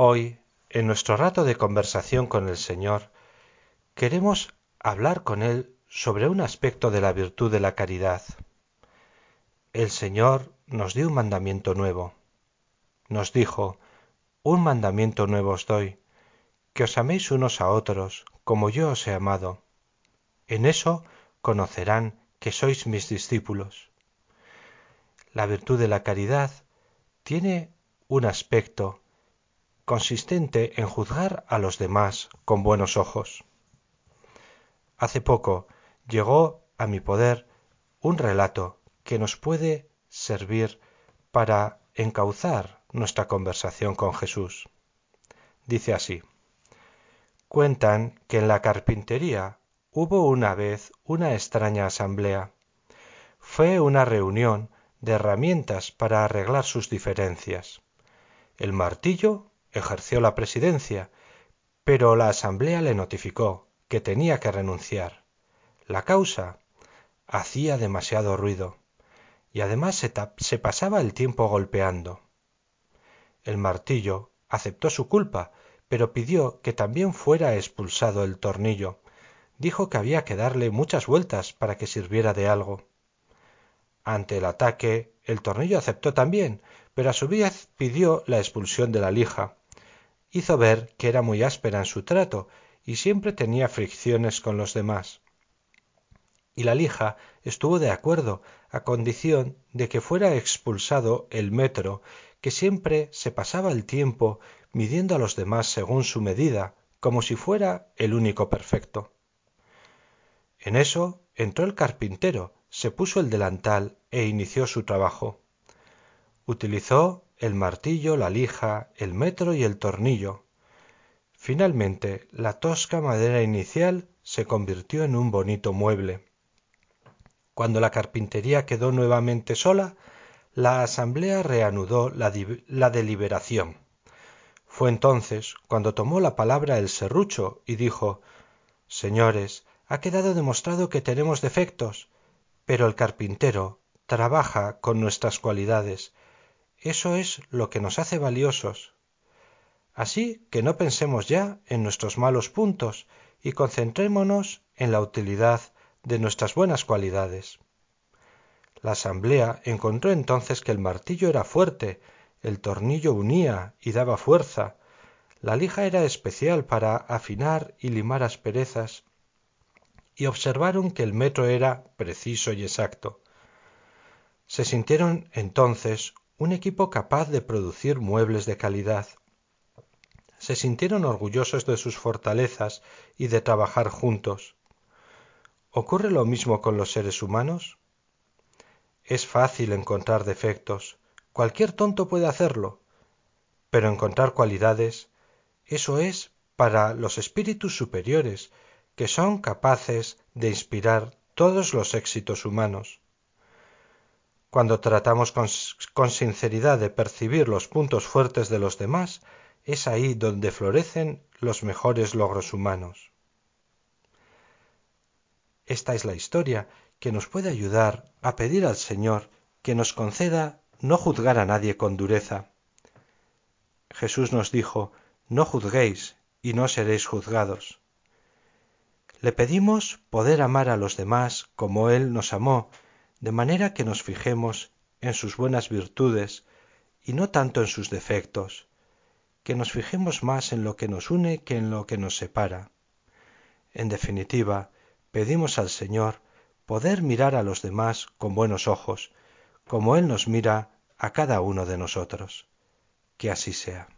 Hoy, en nuestro rato de conversación con el Señor, queremos hablar con Él sobre un aspecto de la virtud de la caridad. El Señor nos dio un mandamiento nuevo. Nos dijo, un mandamiento nuevo os doy, que os améis unos a otros, como yo os he amado. En eso conocerán que sois mis discípulos. La virtud de la caridad tiene un aspecto consistente en juzgar a los demás con buenos ojos. Hace poco llegó a mi poder un relato que nos puede servir para encauzar nuestra conversación con Jesús. Dice así, cuentan que en la carpintería hubo una vez una extraña asamblea. Fue una reunión de herramientas para arreglar sus diferencias. El martillo ejerció la presidencia, pero la asamblea le notificó que tenía que renunciar. La causa hacía demasiado ruido y además se, pasaba el tiempo golpeando. El martillo aceptó su culpa, pero pidió que también fuera expulsado el tornillo. Dijo que había que darle muchas vueltas para que sirviera de algo. Ante el ataque, el tornillo aceptó también, pero a su vez pidió la expulsión de la lija. Hizo ver que era muy áspera en su trato y siempre tenía fricciones con los demás. Y la lija estuvo de acuerdo a condición de que fuera expulsado el metro, que siempre se pasaba el tiempo midiendo a los demás según su medida, como si fuera el único perfecto. En eso entró el carpintero, se puso el delantal e inició su trabajo. Utilizó el martillo, la lija, el metro y el tornillo. Finalmente, la tosca madera inicial se convirtió en un bonito mueble. Cuando la carpintería quedó nuevamente sola, la asamblea reanudó la, deliberación. Fue entonces cuando tomó la palabra el serrucho y dijo Señores, ha quedado demostrado que tenemos defectos, pero el carpintero trabaja con nuestras cualidades. Eso es lo que nos hace valiosos. Así que no pensemos ya en nuestros malos puntos y concentrémonos en la utilidad de nuestras buenas cualidades. La asamblea encontró entonces que el martillo era fuerte, el tornillo unía y daba fuerza, la lija era especial para afinar y limar asperezas, y observaron que el metro era preciso y exacto. Se sintieron entonces un equipo capaz de producir muebles de calidad. Se sintieron orgullosos de sus fortalezas y de trabajar juntos. ¿Ocurre lo mismo con los seres humanos? Es fácil encontrar defectos, cualquier tonto puede hacerlo, pero encontrar cualidades, eso es para los espíritus superiores, que son capaces de inspirar todos los éxitos humanos. Cuando tratamos con, sinceridad de percibir los puntos fuertes de los demás, es ahí donde florecen los mejores logros humanos. Esta es la historia que nos puede ayudar a pedir al Señor que nos conceda no juzgar a nadie con dureza. Jesús nos dijo, no juzguéis y no seréis juzgados. Le pedimos poder amar a los demás como Él nos amó, de manera que nos fijemos en sus buenas virtudes y no tanto en sus defectos, que nos fijemos más en lo que nos une que en lo que nos separa. En definitiva, pedimos al Señor poder mirar a los demás con buenos ojos, como Él nos mira a cada uno de nosotros. Que así sea.